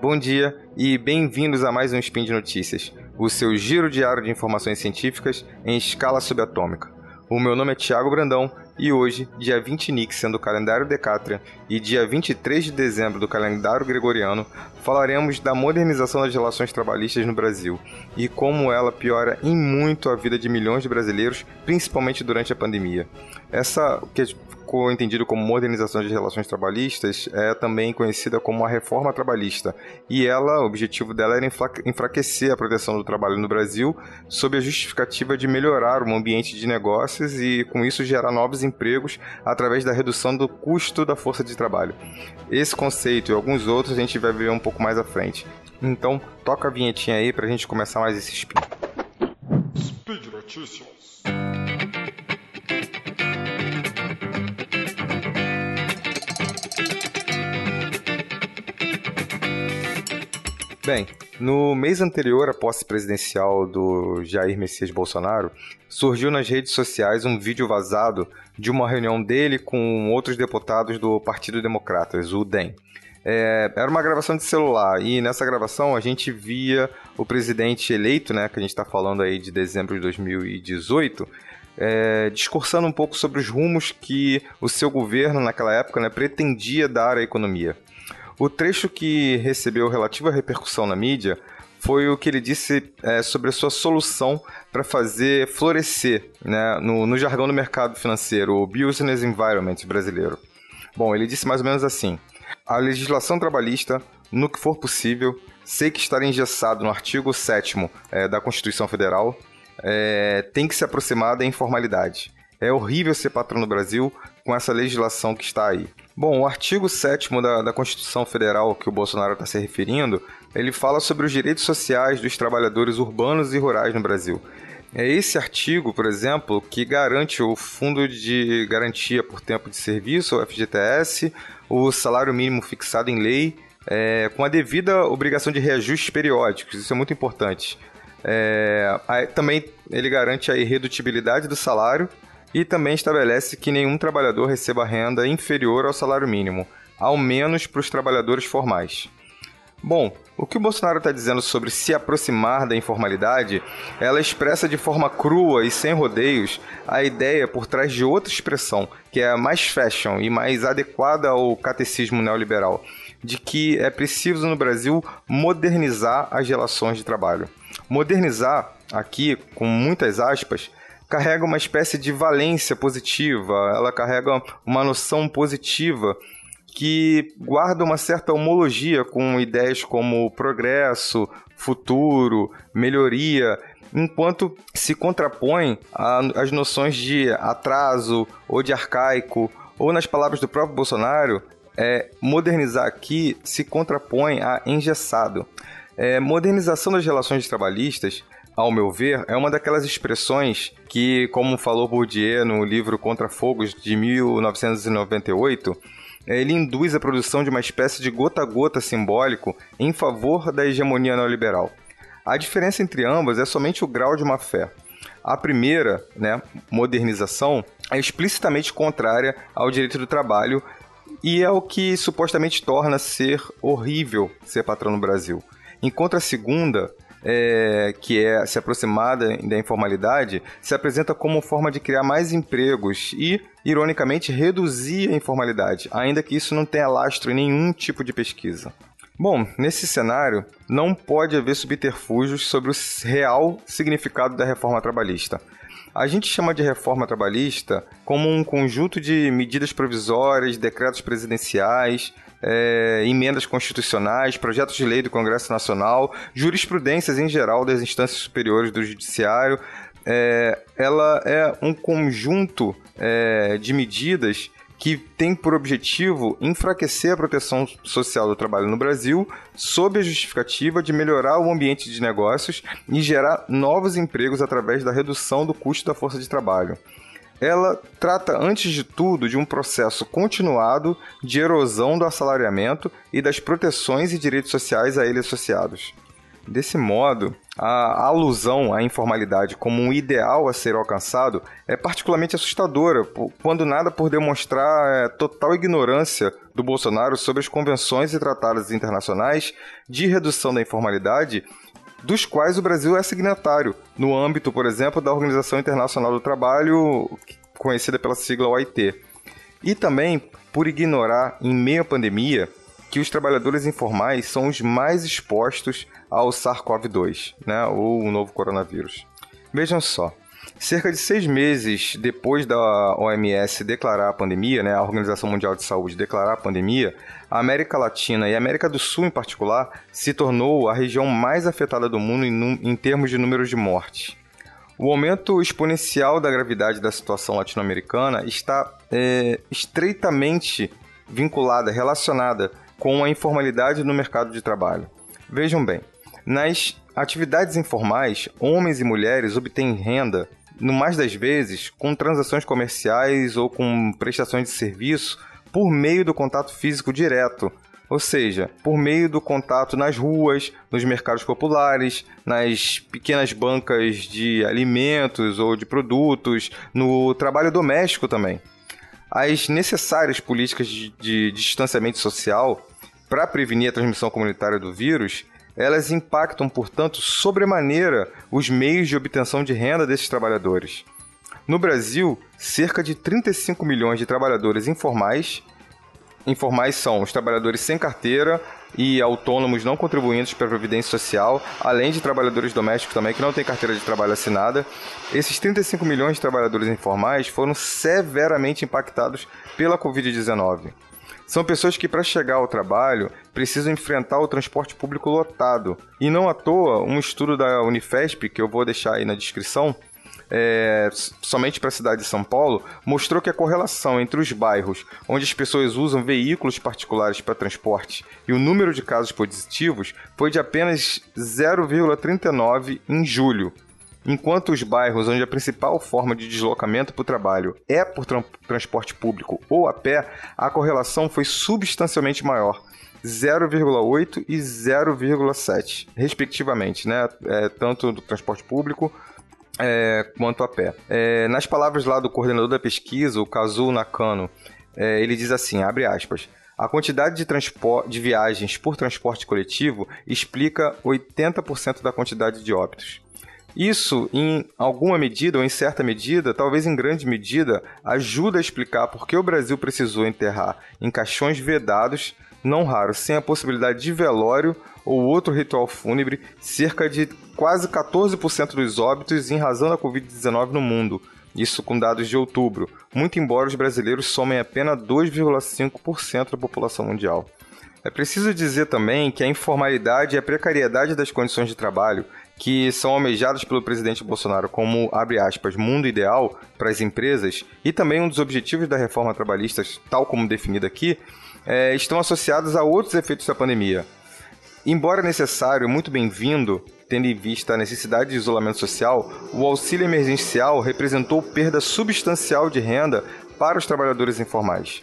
Bom dia e bem-vindos a mais um Spin de Notícias, o seu giro diário de informações científicas em escala subatômica. O meu nome é Thiago Brandão e hoje, dia 20 Nixon do calendário Decatrian e dia 23 de dezembro do calendário Gregoriano, falaremos da modernização das relações trabalhistas no Brasil e como ela piora em muito a vida de milhões de brasileiros, principalmente durante a pandemia. Essa entendido como modernização de relações trabalhistas, é também conhecida como a reforma trabalhista. E ela, o objetivo dela era enfraquecer a proteção do trabalho no Brasil, sob a justificativa de melhorar o ambiente de negócios e, com isso, gerar novos empregos através da redução do custo da força de trabalho. Esse conceito e alguns outros a gente vai ver um pouco mais à frente. Então, toca a vinhetinha aí para a gente começar mais esse spin. Speed Notícias. Bem, no mês anterior à posse presidencial do Jair Messias Bolsonaro, surgiu nas redes sociais um vídeo vazado de uma reunião dele com outros deputados do Partido Democratas, o DEM. É, era uma gravação de celular e nessa gravação a gente via o presidente eleito, né, que a gente está falando aí de dezembro de 2018, é, discursando um pouco sobre os rumos que o seu governo naquela época né, pretendia dar à economia. O trecho que recebeu relativa repercussão na mídia foi o que ele disse é, sobre a sua solução para fazer florescer, né, no, no, jargão do mercado financeiro, o Business Environment brasileiro. Bom, ele disse mais ou menos assim: a legislação trabalhista, no que for possível, sei que estar engessado no artigo 7 é, da Constituição Federal, é, tem que se aproximar da informalidade. É horrível ser patrão no Brasil com essa legislação que está aí. Bom, o artigo 7 da, da Constituição Federal que o Bolsonaro está se referindo, ele fala sobre os direitos sociais dos trabalhadores urbanos e rurais no Brasil. É esse artigo, por exemplo, que garante o Fundo de Garantia por Tempo de Serviço, o FGTS, o salário mínimo fixado em lei, é, com a devida obrigação de reajustes periódicos, isso é muito importante. É, também ele garante a irredutibilidade do salário e também estabelece que nenhum trabalhador receba renda inferior ao salário mínimo, ao menos para os trabalhadores formais. Bom, o que o Bolsonaro está dizendo sobre se aproximar da informalidade, ela expressa de forma crua e sem rodeios a ideia por trás de outra expressão, que é mais fashion e mais adequada ao catecismo neoliberal, de que é preciso no Brasil modernizar as relações de trabalho. Modernizar, aqui com muitas aspas, carrega uma espécie de valência positiva, ela carrega uma noção positiva que guarda uma certa homologia com ideias como progresso, futuro, melhoria, enquanto se contrapõe às noções de atraso ou de arcaico, ou nas palavras do próprio Bolsonaro, é, modernizar aqui se contrapõe a engessado. É, modernização das relações trabalhistas ao meu ver, é uma daquelas expressões que, como falou Bourdieu no livro Contra Fogos de 1998, ele induz a produção de uma espécie de gota a gota simbólico em favor da hegemonia neoliberal. A diferença entre ambas é somente o grau de má fé. A primeira, né, modernização, é explicitamente contrária ao direito do trabalho e é o que supostamente torna ser horrível ser patrão no Brasil. Enquanto a segunda, é, que é se aproximar da informalidade, se apresenta como forma de criar mais empregos e, ironicamente, reduzir a informalidade, ainda que isso não tenha lastro em nenhum tipo de pesquisa. Bom, nesse cenário, não pode haver subterfúgios sobre o real significado da reforma trabalhista. A gente chama de reforma trabalhista como um conjunto de medidas provisórias, decretos presidenciais, é, emendas constitucionais, projetos de lei do Congresso Nacional, jurisprudências em geral das instâncias superiores do Judiciário. É, ela é um conjunto é, de medidas que tem por objetivo enfraquecer a proteção social do trabalho no Brasil, sob a justificativa de melhorar o ambiente de negócios e gerar novos empregos através da redução do custo da força de trabalho ela trata, antes de tudo, de um processo continuado de erosão do assalariamento e das proteções e direitos sociais a ele associados. Desse modo, a alusão à informalidade como um ideal a ser alcançado é particularmente assustadora, quando nada por demonstrar é, total ignorância do Bolsonaro sobre as convenções e tratados internacionais de redução da informalidade dos quais o Brasil é signatário, no âmbito, por exemplo, da Organização Internacional do Trabalho, conhecida pela sigla OIT. E também por ignorar, em meio à pandemia, que os trabalhadores informais são os mais expostos ao SARS-CoV-2, né, ou o novo coronavírus. Vejam só, cerca de seis meses depois da OMS declarar a pandemia, né, a Organização Mundial de Saúde declarar a pandemia, a América Latina e a América do Sul em particular se tornou a região mais afetada do mundo em, em termos de números de mortes. O aumento exponencial da gravidade da situação latino-americana está é, estreitamente vinculada, relacionada com a informalidade no mercado de trabalho. Vejam bem, nas atividades informais, homens e mulheres obtêm renda, no mais das vezes, com transações comerciais ou com prestações de serviço por meio do contato físico direto, ou seja, por meio do contato nas ruas, nos mercados populares, nas pequenas bancas de alimentos ou de produtos, no trabalho doméstico também. As necessárias políticas de, de distanciamento social para prevenir a transmissão comunitária do vírus, elas impactam, portanto, sobremaneira os meios de obtenção de renda desses trabalhadores. No Brasil, cerca de 35 milhões de trabalhadores informais. Informais são os trabalhadores sem carteira e autônomos não contribuintes para a Previdência Social, além de trabalhadores domésticos também que não têm carteira de trabalho assinada. Esses 35 milhões de trabalhadores informais foram severamente impactados pela Covid-19. São pessoas que, para chegar ao trabalho, precisam enfrentar o transporte público lotado. E não à toa, um estudo da Unifesp, que eu vou deixar aí na descrição, é, somente para a cidade de São Paulo, mostrou que a correlação entre os bairros onde as pessoas usam veículos particulares para transporte e o número de casos positivos foi de apenas 0,39 em julho, enquanto os bairros onde a principal forma de deslocamento para o trabalho é por tra transporte público ou a pé, a correlação foi substancialmente maior. 0,8 e 0,7, respectivamente, né? É, tanto do transporte público é, quanto a pé. É, nas palavras lá do coordenador da pesquisa, o Kazuo Nakano, é, ele diz assim, abre aspas, a quantidade de, de viagens por transporte coletivo explica 80% da quantidade de óbitos. Isso, em alguma medida, ou em certa medida, talvez em grande medida, ajuda a explicar por que o Brasil precisou enterrar em caixões vedados, não raros, sem a possibilidade de velório ou outro ritual fúnebre, cerca de quase 14% dos óbitos em razão da Covid-19 no mundo. Isso com dados de outubro, muito embora os brasileiros somem apenas 2,5% da população mundial. É preciso dizer também que a informalidade e a precariedade das condições de trabalho que são almejadas pelo presidente Bolsonaro como, abre aspas, mundo ideal para as empresas e também um dos objetivos da reforma trabalhista, tal como definida aqui, é, estão associados a outros efeitos da pandemia. Embora necessário, muito bem-vindo, tendo em vista a necessidade de isolamento social, o auxílio emergencial representou perda substancial de renda para os trabalhadores informais.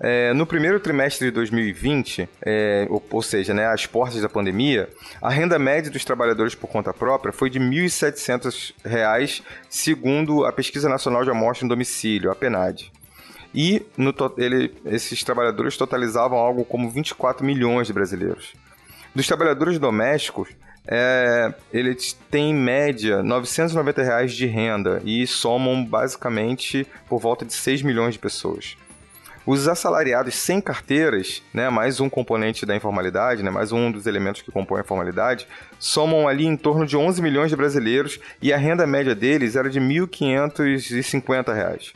É, no primeiro trimestre de 2020, é, ou, ou, seja, né, às portas da pandemia, a renda média dos trabalhadores por conta própria foi de R$ 1.700, segundo a Pesquisa Nacional de Amostra em Domicílio, a PNAD. E no, ele, esses trabalhadores totalizavam algo como 24 milhões de brasileiros. Dos trabalhadores domésticos, é, eles têm em média 990 reais de renda e somam basicamente por volta de 6 milhões de pessoas. Os assalariados sem carteiras, né, mais um componente da informalidade, né, mais um dos elementos que compõem a informalidade, somam ali em torno de 11 milhões de brasileiros e a renda média deles era de R$ 1.550.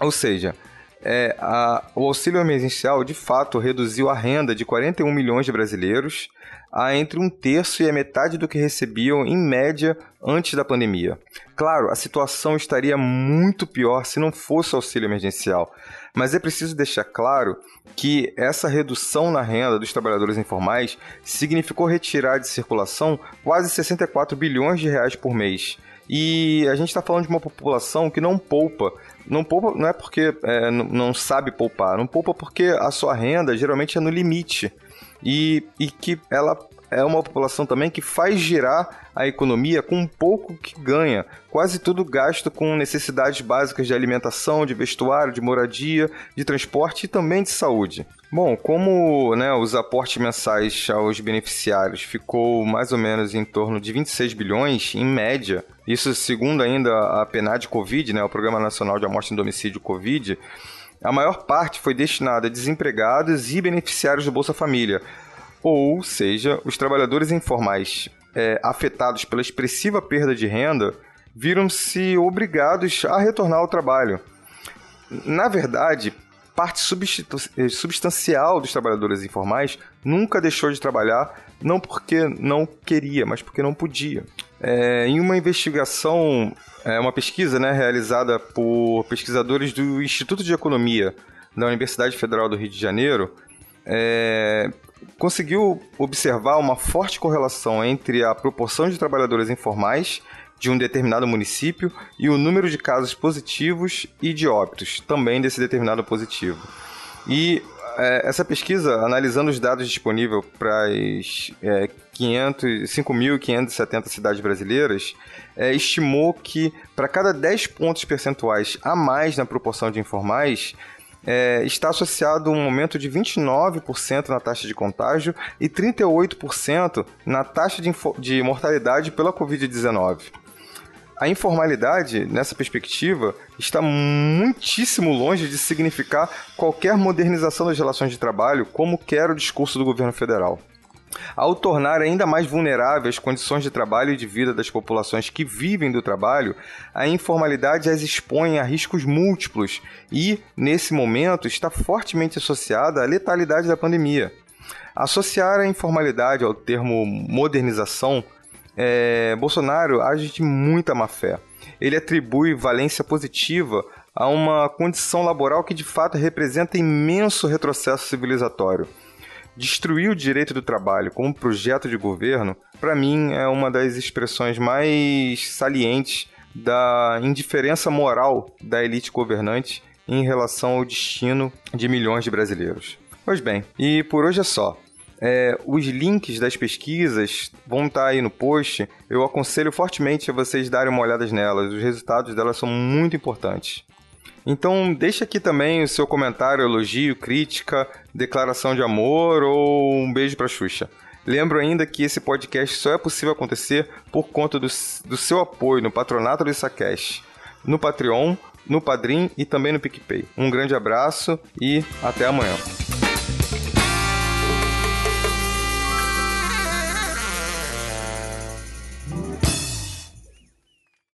Ou seja, é, a, o auxílio emergencial de fato reduziu a renda de 41 milhões de brasileiros a entre um terço e a metade do que recebiam em média antes da pandemia. Claro, a situação estaria muito pior se não fosse o auxílio emergencial, mas é preciso deixar claro que essa redução na renda dos trabalhadores informais significou retirar de circulação quase 64 bilhões de reais por mês. E a gente está falando de uma população que não poupa. Não poupa não é porque é, não sabe poupar, não poupa porque a sua renda geralmente é no limite e, e que ela é uma população também que faz girar a economia com pouco que ganha. Quase tudo gasto com necessidades básicas de alimentação, de vestuário, de moradia, de transporte e também de saúde. Bom, como né, os aportes mensais aos beneficiários ficou mais ou menos em torno de 26 bilhões, em média, isso segundo ainda a PNAD Covid, né, o Programa Nacional de Amostra em Domicílio Covid, a maior parte foi destinada a desempregados e beneficiários do Bolsa Família, ou seja, os trabalhadores informais é, afetados pela expressiva perda de renda viram-se obrigados a retornar ao trabalho. Na verdade, parte eh, substancial dos trabalhadores informais nunca deixou de trabalhar, não porque não queria, mas porque não podia. É, em uma investigação, é, uma pesquisa né, realizada por pesquisadores do Instituto de Economia da Universidade Federal do Rio de Janeiro, é, conseguiu observar uma forte correlação entre a proporção de trabalhadores informais de um determinado município e o número de casos positivos e de óbitos, também desse determinado positivo. E é, essa pesquisa, analisando os dados disponíveis para as é, 5.570 cidades brasileiras, é, estimou que para cada 10 pontos percentuais a mais na proporção de informais, é, está associado um aumento de 29% na taxa de contágio e 38% na taxa de, de mortalidade pela Covid-19 a informalidade, nessa perspectiva, está muitíssimo longe de significar qualquer modernização das relações de trabalho, como quer o discurso do governo federal. Ao tornar ainda mais vulneráveis as condições de trabalho e de vida das populações que vivem do trabalho, a informalidade as expõe a riscos múltiplos e, nesse momento, está fortemente associada à letalidade da pandemia. Associar a informalidade ao termo modernização é, Bolsonaro age de muita má fé. Ele atribui valência positiva a uma condição laboral que de fato representa imenso retrocesso civilizatório. Destruir o direito do trabalho como projeto de governo, para mim, é uma das expressões mais salientes da indiferença moral da elite governante em relação ao destino de milhões de brasileiros. Pois bem, e por hoje é só. É, os links das pesquisas vão estar aí no post. Eu aconselho fortemente a vocês darem uma olhada nelas. Os resultados delas são muito importantes. Então, deixa aqui também o seu comentário, elogio, crítica, declaração de amor ou um beijo para Xuxa. Lembro ainda que esse podcast só é possível acontecer por conta do, do seu apoio no patronato do Isacash, no Patreon, no Padrim e também no PicPay. Um grande abraço e até amanhã.